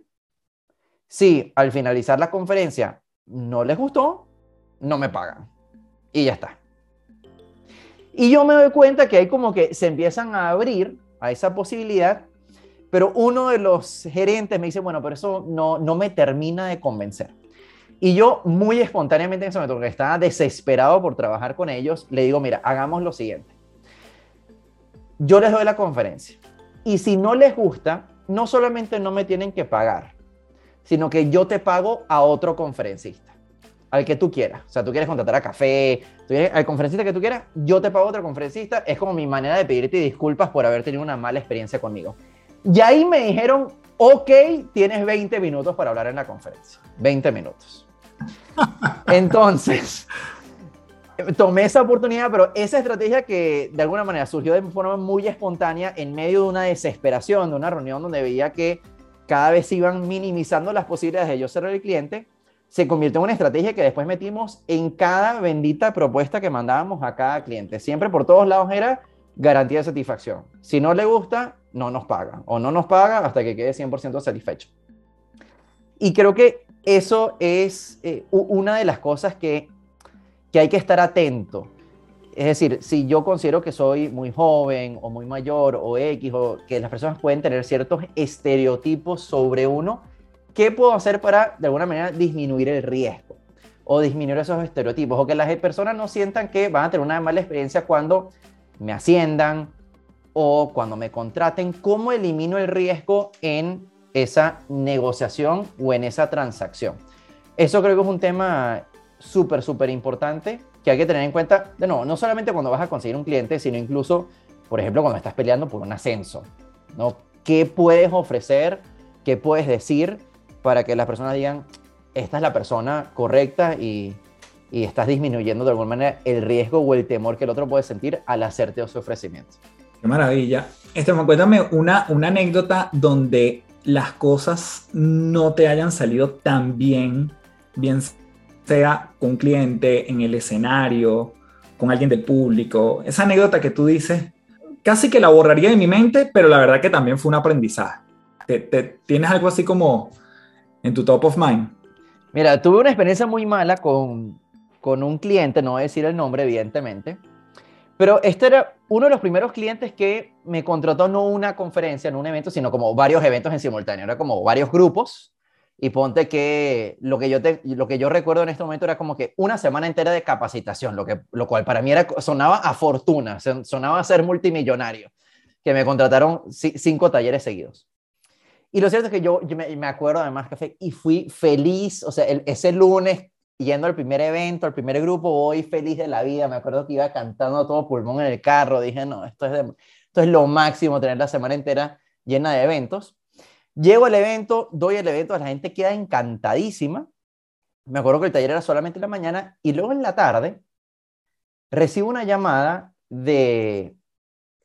Si al finalizar la conferencia no les gustó, no me pagan. Y ya está. Y yo me doy cuenta que hay como que se empiezan a abrir a esa posibilidad, pero uno de los gerentes me dice, bueno, pero eso no, no me termina de convencer. Y yo muy espontáneamente en ese momento, porque estaba desesperado por trabajar con ellos, le digo, mira, hagamos lo siguiente. Yo les doy la conferencia. Y si no les gusta, no solamente no me tienen que pagar, sino que yo te pago a otro conferencista, al que tú quieras. O sea, tú quieres contratar a café, al conferencista que tú quieras, yo te pago a otro conferencista. Es como mi manera de pedirte disculpas por haber tenido una mala experiencia conmigo. Y ahí me dijeron, ok, tienes 20 minutos para hablar en la conferencia. 20 minutos. Entonces, tomé esa oportunidad, pero esa estrategia que de alguna manera surgió de forma muy espontánea en medio de una desesperación, de una reunión donde veía que cada vez iban minimizando las posibilidades de yo ser el cliente, se convirtió en una estrategia que después metimos en cada bendita propuesta que mandábamos a cada cliente. Siempre por todos lados era garantía de satisfacción. Si no le gusta, no nos paga o no nos paga hasta que quede 100% satisfecho. Y creo que eso es eh, una de las cosas que que hay que estar atento. Es decir, si yo considero que soy muy joven o muy mayor o X, o que las personas pueden tener ciertos estereotipos sobre uno, ¿qué puedo hacer para, de alguna manera, disminuir el riesgo? O disminuir esos estereotipos, o que las personas no sientan que van a tener una mala experiencia cuando me asciendan o cuando me contraten. ¿Cómo elimino el riesgo en esa negociación o en esa transacción? Eso creo que es un tema súper, súper importante que hay que tener en cuenta, de nuevo, no solamente cuando vas a conseguir un cliente, sino incluso, por ejemplo, cuando estás peleando por un ascenso, ¿no? ¿Qué puedes ofrecer? ¿Qué puedes decir para que las personas digan, esta es la persona correcta y, y estás disminuyendo de alguna manera el riesgo o el temor que el otro puede sentir al hacerte ese ofrecimiento? Qué maravilla. Esteban, cuéntame una, una anécdota donde las cosas no te hayan salido tan bien bien sea con un cliente, en el escenario, con alguien del público. Esa anécdota que tú dices, casi que la borraría de mi mente, pero la verdad que también fue un aprendizaje. ¿Te, tienes algo así como en tu top of mind? Mira, tuve una experiencia muy mala con, con un cliente, no voy a decir el nombre, evidentemente, pero este era uno de los primeros clientes que me contrató no una conferencia, no un evento, sino como varios eventos en simultáneo. Era como varios grupos y ponte que lo que yo, te, lo que yo recuerdo en este momento era como que una semana entera de capacitación, lo, que, lo cual para mí era, sonaba a fortuna, sonaba a ser multimillonario, que me contrataron cinco talleres seguidos. Y lo cierto es que yo, me, acuerdo además, Café, y fui feliz, o sea, ese lunes yendo al primer evento, al primer grupo, voy feliz de la vida, me acuerdo que iba cantando a todo pulmón en el carro, dije, no, esto es, esto es lo máximo, tener la semana entera llena de eventos. Llego al evento, doy el evento, la gente queda encantadísima. Me acuerdo que el taller era solamente en la mañana y luego en la tarde recibo una llamada de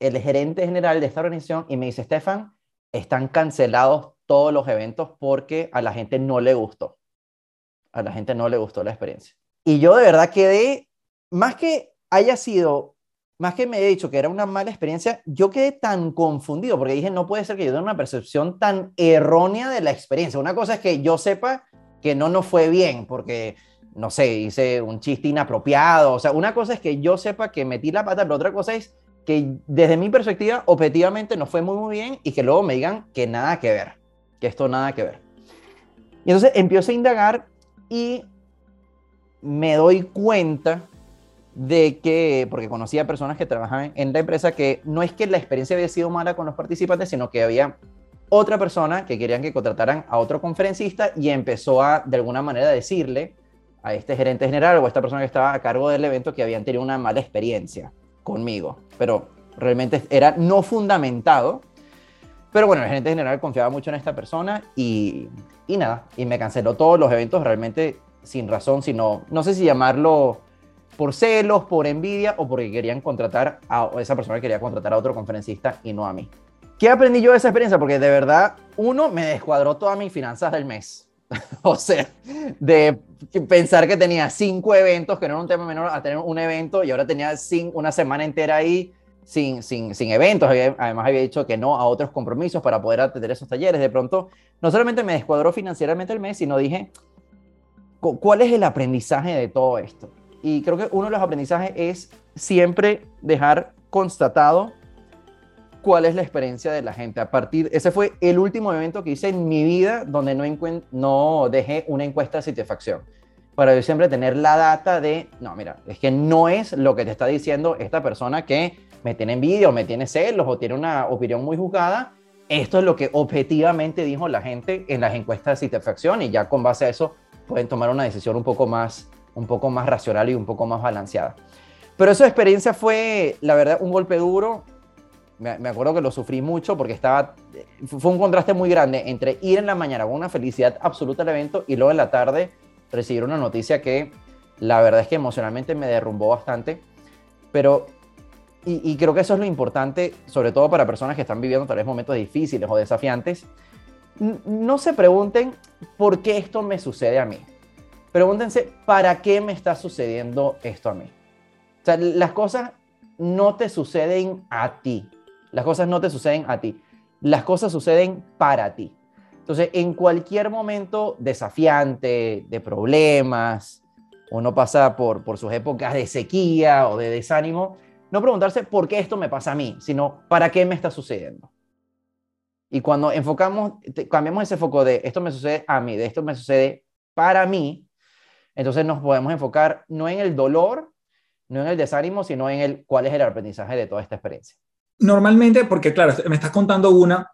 el gerente general de esta organización y me dice, Stefan, están cancelados todos los eventos porque a la gente no le gustó. A la gente no le gustó la experiencia. Y yo de verdad quedé, más que haya sido más que me he dicho que era una mala experiencia, yo quedé tan confundido porque dije, no puede ser que yo tenga una percepción tan errónea de la experiencia. Una cosa es que yo sepa que no nos fue bien porque, no sé, hice un chiste inapropiado. O sea, una cosa es que yo sepa que metí la pata, pero otra cosa es que desde mi perspectiva, objetivamente, no fue muy, muy bien y que luego me digan que nada que ver, que esto nada que ver. Y entonces empiezo a indagar y me doy cuenta de que, porque conocía personas que trabajaban en la empresa, que no es que la experiencia había sido mala con los participantes, sino que había otra persona que querían que contrataran a otro conferencista y empezó a, de alguna manera, decirle a este gerente general o a esta persona que estaba a cargo del evento que habían tenido una mala experiencia conmigo, pero realmente era no fundamentado. Pero bueno, el gerente general confiaba mucho en esta persona y, y nada, y me canceló todos los eventos realmente sin razón, sino, no sé si llamarlo por celos, por envidia o porque querían contratar a esa persona que quería contratar a otro conferencista y no a mí. ¿Qué aprendí yo de esa experiencia? Porque de verdad, uno, me descuadró todas mis finanzas del mes. o sea, de pensar que tenía cinco eventos, que no era un tema menor, a tener un evento y ahora tenía una semana entera ahí sin, sin, sin eventos. Además había dicho que no a otros compromisos para poder atender esos talleres. De pronto, no solamente me descuadró financieramente el mes, sino dije, ¿cuál es el aprendizaje de todo esto? Y creo que uno de los aprendizajes es siempre dejar constatado cuál es la experiencia de la gente. A partir, ese fue el último evento que hice en mi vida donde no, no dejé una encuesta de satisfacción. Para yo siempre tener la data de, no, mira, es que no es lo que te está diciendo esta persona que me tiene envidia o me tiene celos o tiene una opinión muy juzgada. Esto es lo que objetivamente dijo la gente en las encuestas de satisfacción y ya con base a eso pueden tomar una decisión un poco más un poco más racional y un poco más balanceada. Pero esa experiencia fue, la verdad, un golpe duro. Me, acuerdo que lo sufrí mucho porque estaba, fue un contraste muy grande entre ir en la mañana con una felicidad absoluta al evento y luego en la tarde recibir una noticia que la verdad es que emocionalmente me derrumbó bastante. Pero, y, y creo que eso es lo importante, sobre todo para personas que están viviendo tal vez momentos difíciles o desafiantes. No se pregunten por qué esto me sucede a mí pregúntense, ¿para qué me está sucediendo esto a mí? O sea, las cosas no te suceden a ti. Las cosas no te suceden a ti. Las cosas suceden para ti. Entonces, en cualquier momento desafiante, de problemas, uno pasa por, por sus épocas de sequía o de desánimo, no preguntarse por qué esto me pasa a mí, sino para qué me está sucediendo. Y cuando enfocamos, cambiamos ese foco de esto me sucede a mí, de esto me sucede para mí, entonces nos podemos enfocar no en el dolor, no en el desánimo, sino en el cuál es el aprendizaje de toda esta experiencia. Normalmente, porque claro, me estás contando una,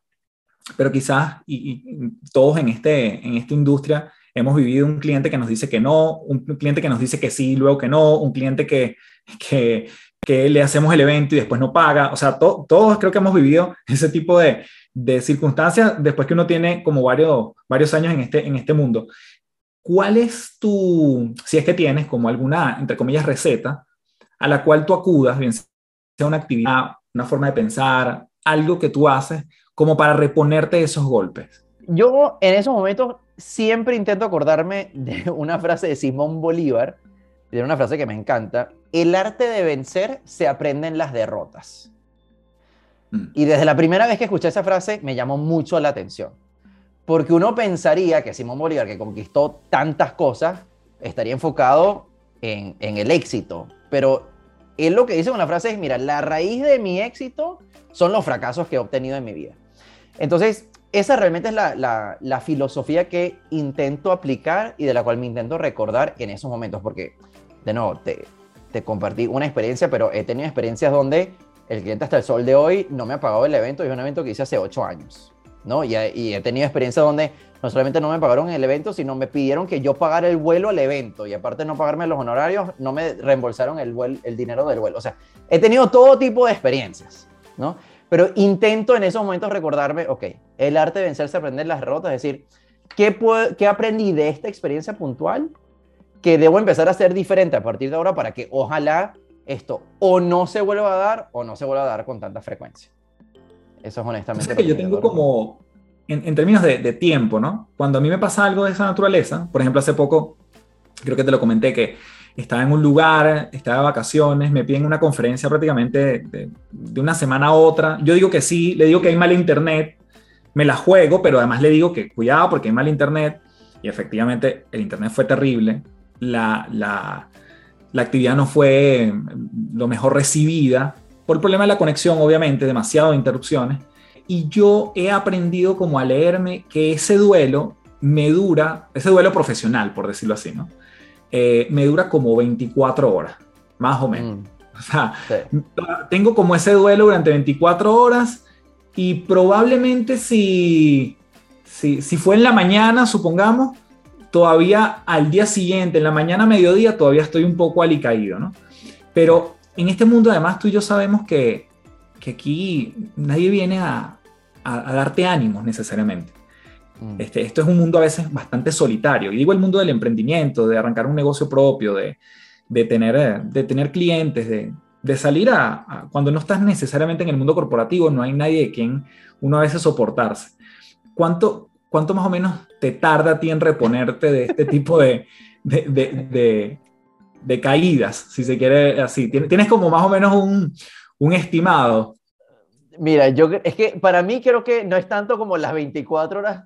pero quizás y, todos en, este, en esta industria hemos vivido un cliente que nos dice que no, un cliente que nos dice que sí, luego que no, un cliente que, que, que le hacemos el evento y después no paga. O sea, todos creo que hemos vivido ese tipo de, de, circunstancias después que uno tiene como varios, varios años en este, en este mundo. ¿Cuál es tu, si es que tienes como alguna, entre comillas, receta a la cual tú acudas, bien sea una actividad, una forma de pensar, algo que tú haces como para reponerte esos golpes? Yo en esos momentos siempre intento acordarme de una frase de Simón Bolívar, de una frase que me encanta, el arte de vencer se aprende en las derrotas. Mm. Y desde la primera vez que escuché esa frase me llamó mucho la atención, porque uno pensaría que Simón Bolívar, que conquistó tantas cosas, estaría enfocado en, en el éxito, pero él lo que dice con la frase es, mira, la raíz de mi éxito son los fracasos que he obtenido en mi vida. Entonces, esa realmente es la, filosofía que intento aplicar y de la cual me intento recordar en esos momentos, porque, de nuevo, te, te compartí una experiencia, pero he tenido experiencias donde el cliente hasta el sol de hoy no me ha pagado el evento, y es un evento que hice hace ocho años, ¿no? Y, y, he tenido experiencias donde no solamente no me pagaron el evento, sino me pidieron que yo pagara el vuelo al evento, y aparte de no pagarme los honorarios, no me reembolsaron el, el dinero del vuelo. O sea, he tenido todo tipo de experiencias, ¿no? Pero intento en esos momentos recordarme, ok, el arte de vencer se aprende en las derrotas, es decir, ¿qué, ¿qué aprendí de esta experiencia puntual que debo empezar a hacer diferente a partir de ahora para que ojalá esto o no se vuelva a dar o no se vuelva a dar con tanta frecuencia? Eso es honestamente. Que yo tengo como, en, en términos de, de, tiempo, ¿no? Cuando a mí me pasa algo de esa naturaleza, por ejemplo, hace poco, creo que te lo comenté, que estaba en un lugar, estaba de vacaciones, me piden una conferencia prácticamente de, una semana a otra. Yo digo que sí, le digo que hay mal internet, me la juego, pero además le digo que cuidado porque hay mal internet. Y efectivamente el internet fue terrible. La, la, la actividad no fue lo mejor recibida por el problema de la conexión, obviamente, demasiado interrupciones. Y yo he aprendido como a leerme que ese duelo me dura, ese duelo profesional, por decirlo así, ¿no? Eh, me dura como 24 horas, más o menos. Mm. O sea, tengo como ese duelo durante 24 horas y probablemente si, si, si fue en la mañana, supongamos, todavía al día siguiente, en la mañana, mediodía, todavía estoy un poco alicaído, ¿no? Pero en este mundo, además, tú y yo sabemos que, que aquí nadie viene a, a, a darte ánimos necesariamente. Mm. Este, esto es un mundo a veces bastante solitario. Y digo el mundo del emprendimiento, de arrancar un negocio propio, de, de tener, eh, de tener clientes, de, de salir a, Cuando no estás necesariamente en el mundo corporativo, no hay nadie de quien uno a veces soportarse. ¿Cuánto, cuánto más o menos te tarda a ti en reponerte de este tipo de, de, de caídas, si se quiere así? ¿Tienes como más o menos un, un estimado? Mira, yo es que para mí creo que no es tanto como las 24 horas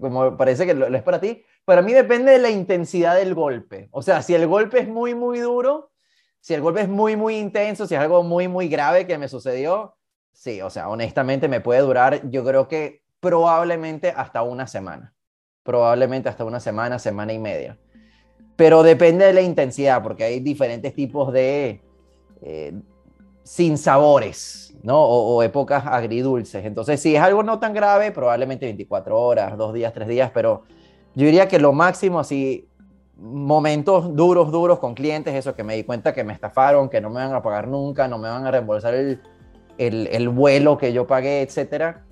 como parece que lo, es para ti, para mí depende de la intensidad del golpe. O sea, si el golpe es muy, muy duro, si el golpe es muy, muy intenso, si es algo muy, muy grave que me sucedió, sí, o sea, honestamente me puede durar, yo creo que probablemente hasta una semana. Probablemente hasta una semana, semana y media. Pero depende de la intensidad, porque hay diferentes tipos de eh, sinsabores, ¿no? O, épocas agridulces. Entonces, si es algo no tan grave, probablemente 24 horas, dos días, tres días, pero yo diría que lo máximo, así, momentos duros, duros con clientes, eso que me di cuenta que me estafaron, que no me van a pagar nunca, no me van a reembolsar el, el, el vuelo que yo pagué, etcétera,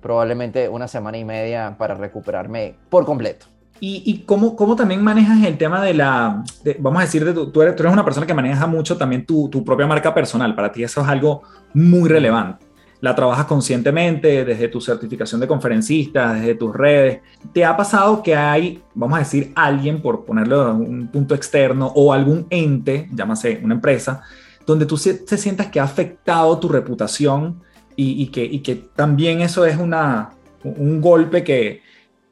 probablemente una semana y media para recuperarme por completo. ¿Y, cómo, cómo, también manejas el tema de la, vamos a decir, de tú, eres, tú, eres, una persona que maneja mucho también tu, tu, propia marca personal, para ti eso es algo muy relevante. La trabajas conscientemente desde tu certificación de conferencista, desde tus redes. ¿Te ha pasado que hay, vamos a decir, alguien, por ponerlo en un punto externo, o algún ente, llámase una empresa, donde tú te sientas que ha afectado tu reputación y, y, que, y que también eso es una, un golpe que,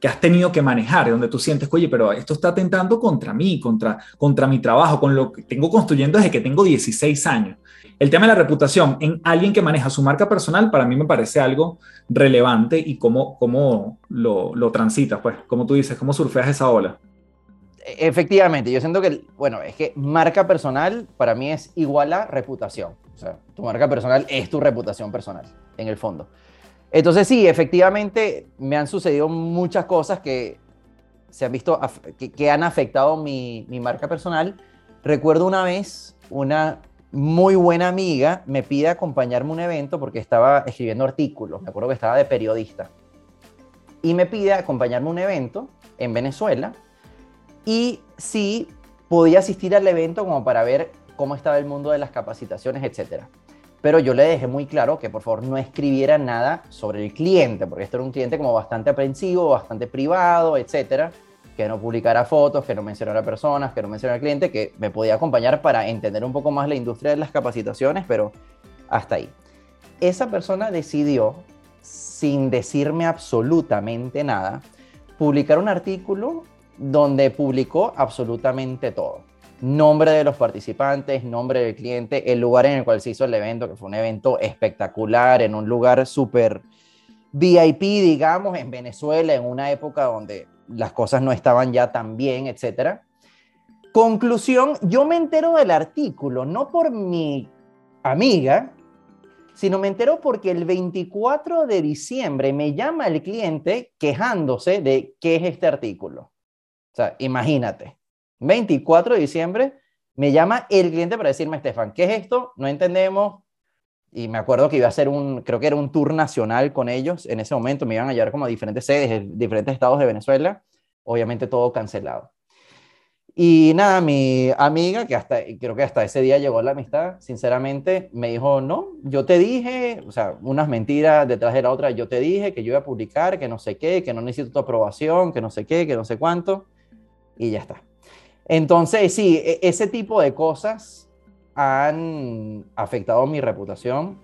que has tenido que manejar, donde tú sientes, oye, pero esto está atentando contra mí, contra, contra mi trabajo, con lo que tengo construyendo desde que tengo 16 años. El tema de la reputación en alguien que maneja su marca personal, para mí me parece algo relevante y cómo, cómo lo, lo transitas, pues, como tú dices, cómo surfeas esa ola. Efectivamente, yo siento que, bueno, es que marca personal para mí es igual a reputación. O sea, tu marca personal es tu reputación personal, en el fondo. Entonces sí, efectivamente me han sucedido muchas cosas que se han visto, que, han afectado mi, marca personal. Recuerdo una vez una muy buena amiga me pide acompañarme a un evento porque estaba escribiendo artículos, me acuerdo que estaba de periodista, y me pide acompañarme a un evento en Venezuela y sí podía asistir al evento como para ver cómo estaba el mundo de las capacitaciones, etc. pero yo le dejé muy claro que por favor no escribiera nada sobre el cliente, porque esto era un cliente como bastante aprensivo, bastante privado, etcétera, que no publicara fotos, que no mencionara personas, que no mencionara cliente, que me podía acompañar para entender un poco más la industria de las capacitaciones, pero hasta ahí. Esa persona decidió, sin decirme absolutamente nada, publicar un artículo donde publicó absolutamente todo nombre de los participantes, nombre del cliente, el lugar en el cual se hizo el evento, que fue un evento espectacular, en un lugar súper VIP, digamos, en Venezuela, en una época donde las cosas no estaban ya tan bien, etc. Conclusión, yo me entero del artículo, no por mi amiga, sino me entero porque el 24 de diciembre me llama el cliente quejándose de qué es este artículo. O sea, imagínate. 24 de diciembre, me llama el cliente para decirme, Estefan, ¿qué es esto? No entendemos. Y me acuerdo que iba a hacer un, creo que era un tour nacional con ellos. En ese momento me iban a llevar como a diferentes sedes, diferentes estados de Venezuela. Obviamente todo cancelado. Y nada, mi amiga, que hasta, creo que hasta ese día llegó la amistad, sinceramente, me dijo, no, yo te dije, o sea, unas mentiras detrás de la otra, yo te dije que yo iba a publicar, que no sé qué, que no necesito tu aprobación, que no sé qué, que no sé cuánto, y ya está. Entonces, sí, e, ese tipo de cosas han afectado mi reputación,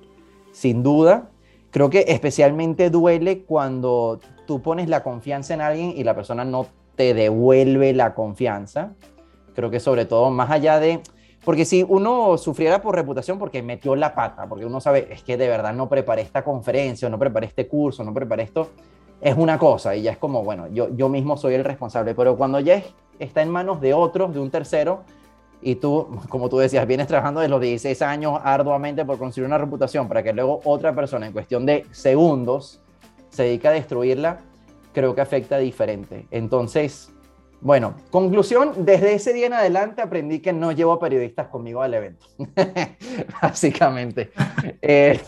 sin duda. Creo que especialmente duele cuando tú pones la confianza en alguien y la persona no te devuelve la confianza. Creo que sobre todo más allá de... Porque si uno sufriera por reputación porque metió la pata, porque uno sabe, es que de verdad no preparé esta conferencia, no preparé este curso, no preparé esto, es una cosa y ya es como, bueno, yo, yo mismo soy el responsable, pero cuando ya es está en manos de otros, de un tercero, y tú, como tú decías, vienes trabajando desde los 16 años arduamente por construir una reputación para que luego otra persona en cuestión de segundos se dedique a destruirla, creo que afecta diferente. Entonces, bueno, conclusión, desde ese día en adelante aprendí que no llevo periodistas conmigo al evento, básicamente, eh,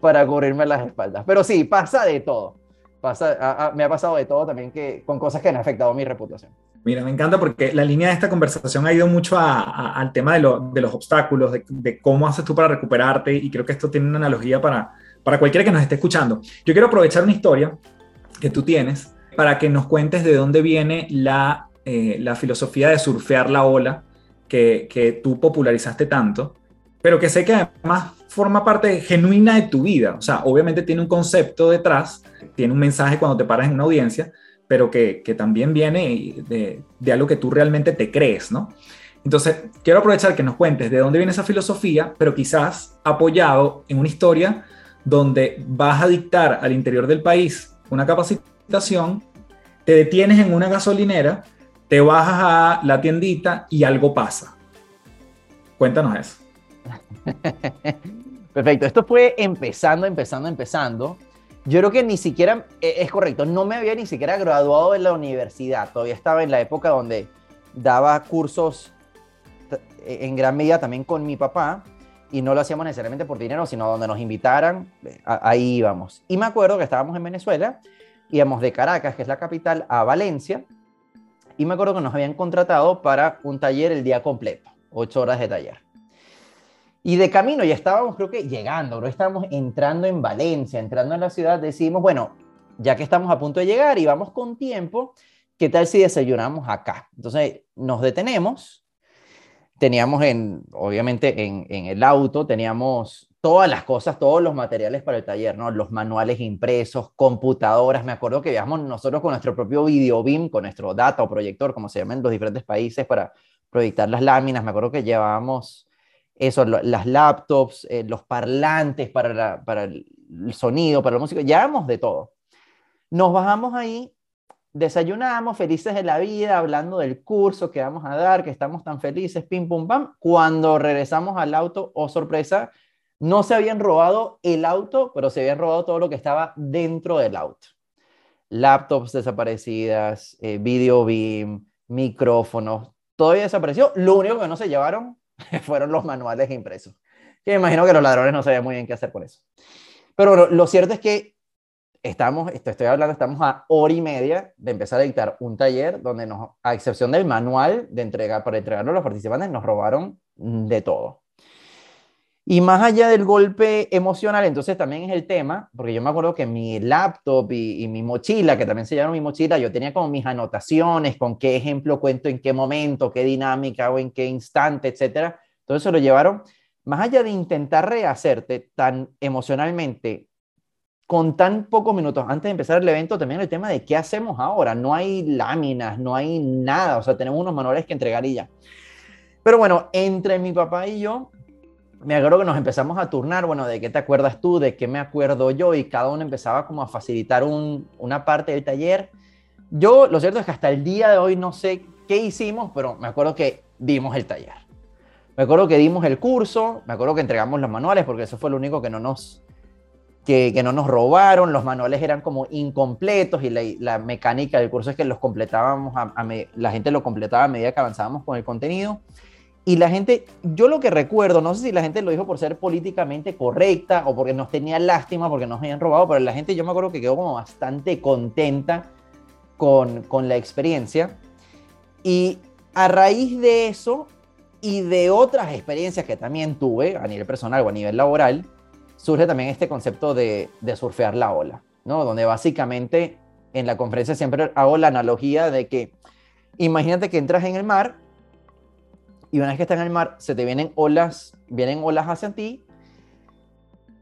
para cubrirme las espaldas. Pero sí, pasa de todo. Pasa, me ha pasado de todo también que, con cosas que han afectado mi reputación. Mira, me encanta porque la línea de esta conversación ha ido mucho al tema de, los obstáculos, de, cómo haces tú para recuperarte y creo que esto tiene una analogía para, para cualquiera que nos esté escuchando. Yo quiero aprovechar una historia que tú tienes para que nos cuentes de dónde viene la, eh, la filosofía de surfear la ola que, que tú popularizaste tanto, pero que sé que además forma parte genuina de tu vida. O sea, obviamente tiene un concepto detrás, tiene un mensaje cuando te paras en una audiencia, pero que, también viene de, de, algo que tú realmente te crees, ¿no? Entonces, quiero aprovechar que nos cuentes de dónde viene esa filosofía, pero quizás apoyado en una historia donde vas a dictar al interior del país una capacitación, te detienes en una gasolinera, te bajas a la tiendita y algo pasa. Cuéntanos eso. Perfecto, esto fue empezando, empezando, empezando. Yo creo que ni siquiera, eh, es correcto, no me había ni siquiera graduado de la universidad, todavía estaba en la época donde daba cursos eh, en gran medida también con mi papá y no lo hacíamos necesariamente por dinero, sino donde nos invitaran, eh, ahí íbamos. Y me acuerdo que estábamos en Venezuela, íbamos de Caracas, que es la capital, a Valencia, y me acuerdo que nos habían contratado para un taller el día completo, ocho horas de taller. Y de camino ya estábamos, creo que llegando, ¿no? estábamos entrando en Valencia, entrando en la ciudad, decidimos, bueno, ya que estamos a punto de llegar y vamos con tiempo, ¿qué tal si desayunamos acá? Entonces nos detenemos, teníamos en, obviamente en, en el auto, teníamos todas las cosas, todos los materiales para el taller, ¿no? Los manuales impresos, computadoras. Me acuerdo que viajamos nosotros con nuestro propio video beam, con nuestro data o proyector, como se llama en los diferentes países, para proyectar las láminas. Me acuerdo que llevábamos eso, las laptops, eh, los parlantes para, para el sonido, para la música, llevamos de todo. Nos bajamos ahí, desayunamos, felices de la vida, hablando del curso que vamos a dar, que estamos tan felices, pim, pum, pam. Cuando regresamos al auto, oh sorpresa, no se habían robado el auto, pero se habían robado todo lo que estaba dentro del auto. Laptops desaparecidas, eh, video beam, micrófonos, todo desapareció. Lo único que no se llevaron fueron los manuales impresos. Que me imagino que los ladrones no sabían muy bien qué hacer con eso. Pero lo, cierto es que estamos, estoy hablando, estamos a hora y media de empezar a dictar un taller donde nos, a excepción del manual de entrega, para entregarlo a los participantes, nos robaron de todo. Y más allá del golpe emocional, entonces también es el tema, porque yo me acuerdo que mi laptop y, mi mochila, que también se llama mi mochila, yo tenía como mis anotaciones, con qué ejemplo cuento en qué momento, qué dinámica o en qué instante, etcétera. Entonces se lo llevaron, más allá de intentar rehacerte tan emocionalmente con tan pocos minutos antes de empezar el evento, también el tema de qué hacemos ahora. No hay láminas, no hay nada, o sea, tenemos unos manuales que entregar y ya. Pero bueno, entre mi papá y yo, me acuerdo que nos empezamos a turnar, bueno, de qué te acuerdas tú, de qué me acuerdo yo, y cada uno empezaba como a facilitar una parte del taller. Yo, lo cierto es que hasta el día de hoy no sé qué hicimos, pero me acuerdo que dimos el taller. Me acuerdo que dimos el curso, me acuerdo que entregamos los manuales, porque eso fue lo único que no nos, que, que no nos robaron, los manuales eran como incompletos y la, mecánica del curso es que los completábamos, a, la gente lo completaba a medida que avanzábamos con el contenido. Y la gente, yo lo que recuerdo, no sé si la gente lo dijo por ser políticamente correcta o porque nos tenía lástima, porque nos habían robado, pero la gente yo me acuerdo que quedó como bastante contenta con, con la experiencia. Y a raíz de eso y de otras experiencias que también tuve a nivel personal o a nivel laboral, surge también este concepto de, de surfear la ola, ¿no? Donde básicamente en la conferencia siempre hago la analogía de que imagínate que entras en el mar y una vez que estás en el mar, se te vienen olas, vienen olas hacia ti.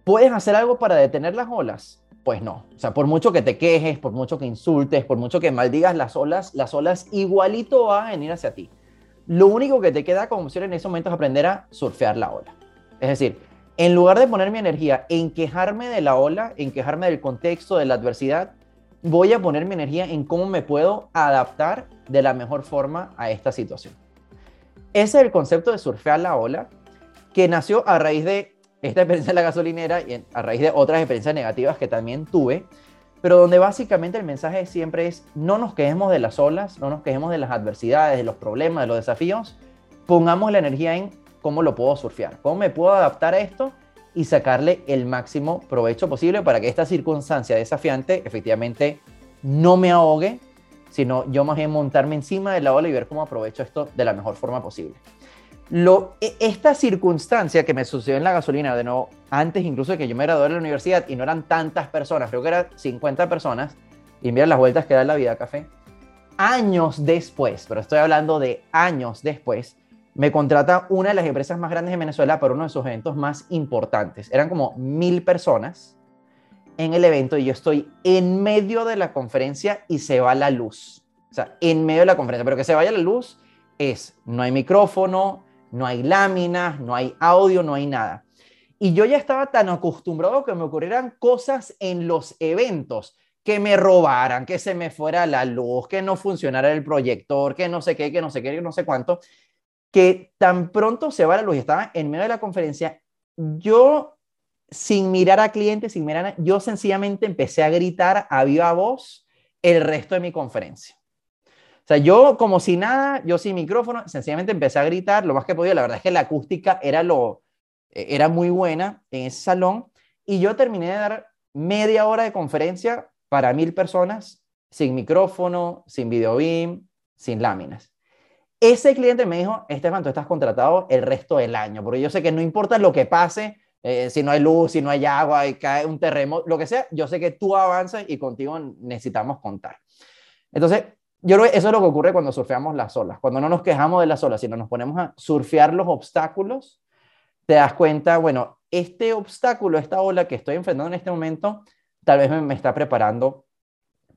¿Puedes hacer algo para detener las olas? Pues no. O sea, por mucho que te quejes, por mucho que insultes, por mucho que maldigas las olas, las olas igualito van a venir hacia ti. Lo único que te queda como opción en ese momento es aprender a surfear la ola. Es decir, en lugar de poner mi energía en quejarme de la ola, en quejarme del contexto, de la adversidad, voy a poner mi energía en cómo me puedo adaptar de la mejor forma a esta situación. Ese es el concepto de surfear la ola, que nació a raíz de esta experiencia en la gasolinera y a raíz de otras experiencias negativas que también tuve, pero donde básicamente el mensaje siempre es no nos quejemos de las olas, no nos quejemos de las adversidades, de los problemas, de los desafíos, pongamos la energía en cómo lo puedo surfear, cómo me puedo adaptar a esto y sacarle el máximo provecho posible para que esta circunstancia desafiante efectivamente no me ahogue, sino yo más bien montarme encima de la ola y ver cómo aprovecho esto de la mejor forma posible. Lo, e, esta circunstancia que me sucedió en la gasolina, de nuevo, antes incluso de que yo me gradué de la universidad y no eran tantas personas, creo que eran 50 personas, y mira las vueltas que da la vida café, años después, pero estoy hablando de años después, me contrata una de las empresas más grandes de Venezuela para uno de sus eventos más importantes. Eran como mil personas en el evento y yo estoy en medio de la conferencia y se va la luz. O sea, en medio de la conferencia, pero que se vaya la luz es, no hay micrófono, no hay láminas, no hay audio, no hay nada. Y yo ya estaba tan acostumbrado que me ocurrieran cosas en los eventos, que me robaran, que se me fuera la luz, que no funcionara el proyector, que no sé qué, que no sé qué, que no sé cuánto, que tan pronto se va la luz y estaba en medio de la conferencia, yo sin mirar a clientes, sin mirar a... Yo sencillamente empecé a gritar a viva voz el resto de mi conferencia. O sea, yo como si nada, yo sin micrófono, sencillamente empecé a gritar lo más que podía. La verdad es que la acústica era, lo, era muy buena en ese salón y yo terminé de dar media hora de conferencia para mil personas sin micrófono, sin video beam, sin láminas. Ese cliente me dijo, Estefan, tú estás contratado el resto del año, porque yo sé que no importa lo que pase, eh, si no hay luz, si no hay agua, y cae un terremoto, lo que sea, yo sé que tú avanzas y contigo necesitamos contar. Entonces, yo creo que eso es lo que ocurre cuando surfeamos las olas, cuando no nos quejamos de las olas, sino nos ponemos a surfear los obstáculos, te das cuenta, bueno, este obstáculo, esta ola que estoy enfrentando en este momento, tal vez me, me está preparando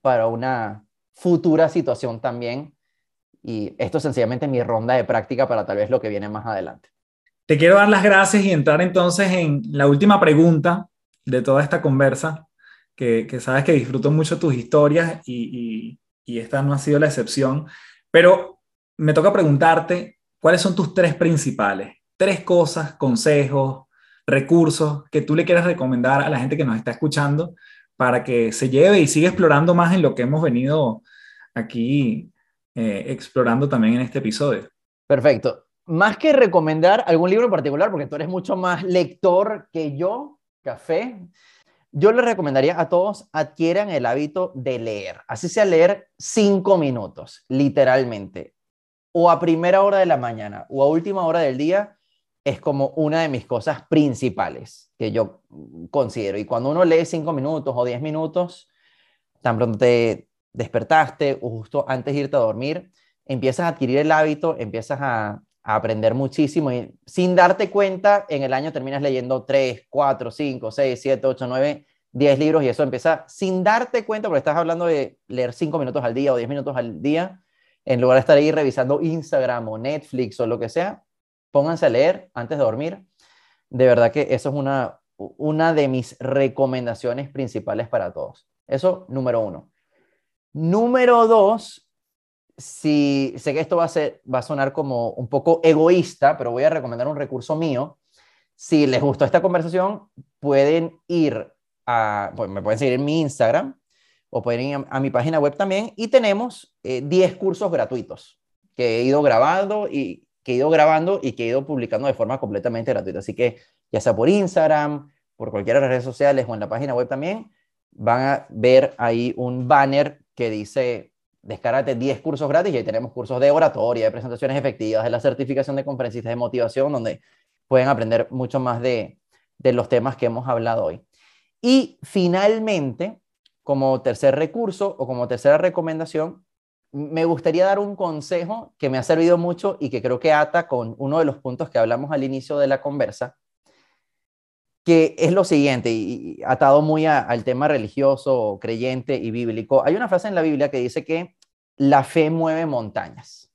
para una futura situación también. Y esto es sencillamente mi ronda de práctica para tal vez lo que viene más adelante. Te quiero dar las gracias y entrar entonces en la última pregunta de toda esta conversa, que, sabes que disfruto mucho tus historias y, esta no ha sido la excepción, pero me toca preguntarte cuáles son tus tres principales, tres cosas, consejos, recursos que tú le quieras recomendar a la gente que nos está escuchando para que se lleve y siga explorando más en lo que hemos venido aquí eh, explorando también en este episodio. Perfecto más que recomendar algún libro en particular, porque tú eres mucho más lector que yo, café, yo les recomendaría a todos adquieran el hábito de leer, así sea leer cinco minutos, literalmente, o a primera hora de la mañana o a última hora del día, es como una de mis cosas principales que yo considero. Y cuando uno lee cinco minutos o diez minutos, tan pronto te despertaste o justo antes de irte a dormir, empiezas a adquirir el hábito, empiezas a, aprender muchísimo y sin darte cuenta, en el año terminas leyendo 3, 4, 5, 6, 7, 8, 9, 10 libros y eso empieza sin darte cuenta, porque estás hablando de leer 5 minutos al día o 10 minutos al día, en lugar de estar ahí revisando Instagram o Netflix o lo que sea, pónganse a leer antes de dormir. De verdad que eso es una, una de mis recomendaciones principales para todos. Eso, número uno. Número dos, si sé que esto va a, sonar como un poco egoísta, pero voy a recomendar un recurso mío. Si les gustó esta conversación, pueden ir a, pues me pueden seguir en mi Instagram o pueden ir a, mi página web también y tenemos 10 eh, cursos gratuitos que he ido grabando y que he ido grabando y que he ido publicando de forma completamente gratuita. Así que ya sea por Instagram, por cualquiera de las redes sociales o en la página web también, van a ver ahí un banner que dice descárgate 10 cursos gratis y ahí tenemos cursos de oratoria, de presentaciones efectivas, de la certificación de conferencistas, de motivación, donde pueden aprender mucho más de, de los temas que hemos hablado hoy. Y finalmente, como tercer recurso o como tercera recomendación, me gustaría dar un consejo que me ha servido mucho y que creo que ata con uno de los puntos que hablamos al inicio de la conversa, que es lo siguiente, y atado muy al tema religioso, creyente y bíblico. Hay una frase en la Biblia que dice que la fe mueve montañas.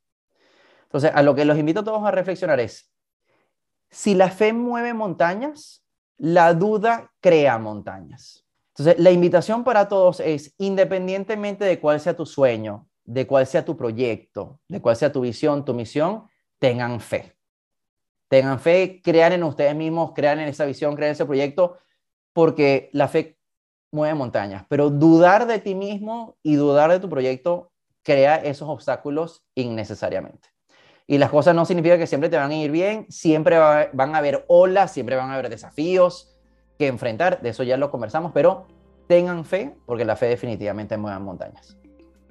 Entonces, a lo que los invito a todos a reflexionar es, si la fe mueve montañas, la duda crea montañas. Entonces, la invitación para todos es, independientemente de cuál sea tu sueño, de cuál sea tu proyecto, de cuál sea tu visión, tu misión, tengan fe. Tengan fe, crean en ustedes mismos, crean en esa visión, crean en ese proyecto, porque la fe mueve montañas. Pero dudar de ti mismo y dudar de tu proyecto crea esos obstáculos innecesariamente. Y las cosas no significa que siempre te van a ir bien, siempre van a haber olas, siempre van a haber desafíos que enfrentar, de eso ya lo conversamos, pero tengan fe, porque la fe definitivamente mueve montañas.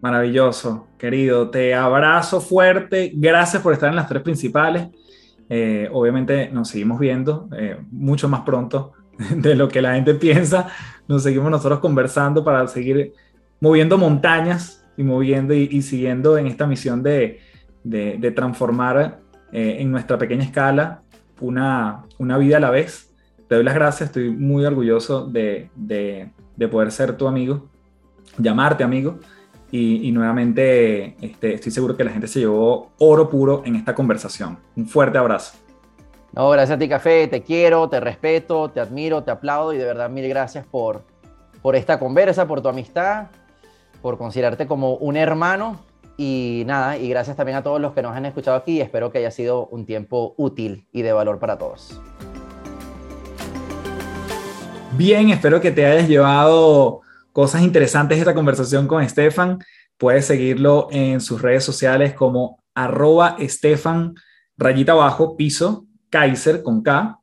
Maravilloso, querido. Te abrazo fuerte. Gracias por estar en las tres principales. Eh, obviamente nos seguimos viendo eh, mucho más pronto de lo que la gente piensa. Nos seguimos nosotros conversando para seguir moviendo montañas y moviendo y, siguiendo en esta misión de, transformar eh, en nuestra pequeña escala una, una, vida a la vez. Te doy las gracias, estoy muy orgulloso de, de poder ser tu amigo, llamarte amigo y, nuevamente este, estoy seguro que la gente se llevó oro puro en esta conversación. Un fuerte abrazo. No, gracias a ti, Café. Te quiero, te respeto, te admiro, te aplaudo y de verdad mil gracias por, por esta conversa, por tu amistad, por considerarte como un hermano. Y nada, y gracias también a todos los que nos han escuchado aquí. Espero que haya sido un tiempo útil y de valor para todos. Bien, espero que te hayas llevado cosas interesantes de esta conversación con Estefan. Puedes seguirlo en sus redes sociales como arroba Estefan rayita abajo, piso, Kaiser con K.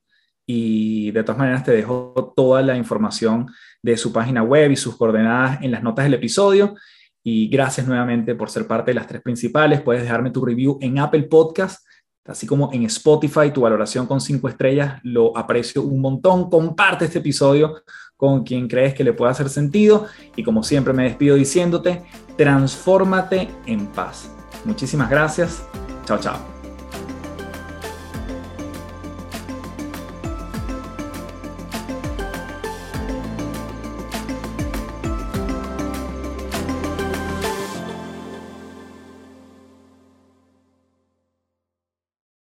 Y de todas maneras te dejo toda la información de su página web y sus coordenadas en las notas del episodio. Y gracias nuevamente por ser parte de las tres principales. Puedes dejarme tu review en Apple Podcast así como en Spotify, tu valoración con cinco estrellas, lo aprecio un montón. Comparte este episodio con quien crees que le pueda hacer sentido y como siempre me despido diciéndote, transfórmate en paz. Muchísimas gracias. Chao, chao.